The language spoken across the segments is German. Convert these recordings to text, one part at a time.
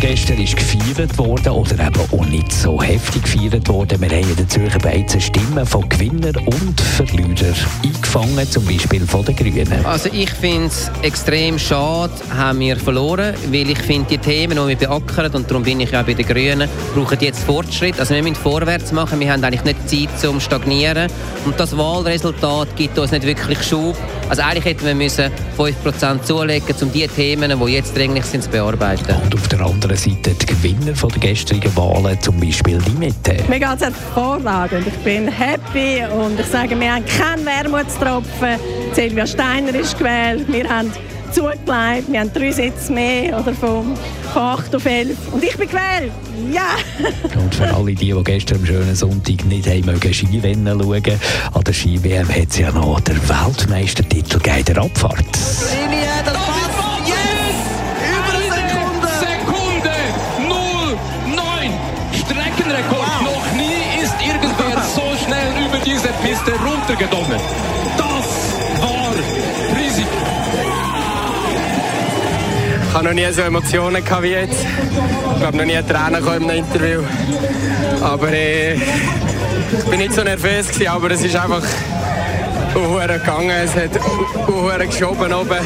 gestern ist gefeiert worden oder eben auch nicht so heftig gefeiert worden. Wir haben in den Zürcher Beizen Stimmen von Gewinner und Verlierer eingefangen, zum Beispiel von den Grünen. Also ich finde es extrem schade, haben wir verloren, weil ich finde, die Themen, die wir beackern, und darum bin ich ja bei den Grünen, brauchen jetzt Fortschritt. Also wir müssen vorwärts machen, wir haben eigentlich nicht Zeit zum Stagnieren und das Wahlresultat gibt uns nicht wirklich Schub. Also eigentlich hätten wir müssen 5% zulegen, um die Themen, die jetzt dringlich sind, zu bearbeiten. Und auf der anderen Seite die Gewinner von der gestrigen Wahlen, zum Beispiel die Mitte. Mir geht es hervorragend. Ich bin happy und ich sage, wir haben keinen Wermutstropfen. Silvia Steiner ist gewählt. Wir haben zugelegt. Wir haben drei Sitze mehr oder von, von 8 auf 11. Und ich bin gewählt. Ja! Und für alle die, die gestern am schönen Sonntag nicht haben mögen Skirennen schauen, an der Ski-WM hat es ja noch den Weltmeistertitel gegeben, der Abfahrt. Linie, das passt. Yes! Über eine Sekunde! 09! Streckenrekord! Noch nie ist irgendwer so schnell über diese Piste runtergedonnert. Das habe noch nie so Emotionen gehabt wie jetzt. Ich glaube, noch nie Tränen in einem Interview. Aber äh, ich bin nicht so nervös gewesen, aber es ist einfach uhuere gegangen. Es hat uhuere geschoben oben.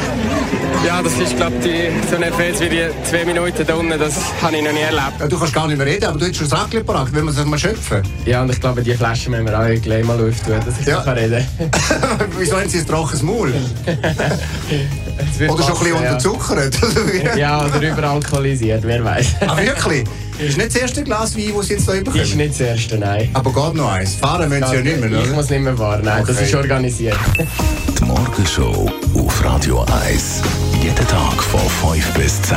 Ja, das ist, glaube ich, so nervös wie die zwei Minuten da unten. Das habe ich noch nie erlebt. Ja, du kannst gar nicht mehr reden, aber du hättest schon das Räckchen parat, will man sich mal schöpfen. Ja, und ich glaube, die Flaschen müssen wir auch gleich mal lüften, dass ich Ja. ja. kann reden Wieso haben sie ein trockenes Maul? Oder schon ein bisschen unterzuckert? ja. oder überalkoholisiert, wer weiß. Ah, wirklich? Ist nicht das erste Glas Wein, das sie jetzt hier bekommen? Ist nicht das erste, nein. Aber geht noch eins. Fahren müssen sie ja nicht mehr, Ich oder? muss nicht mehr fahren, nein, das Okay. ist organisiert. Die Morgenshow auf Radio 1. Jeden Tag von 5 bis 10.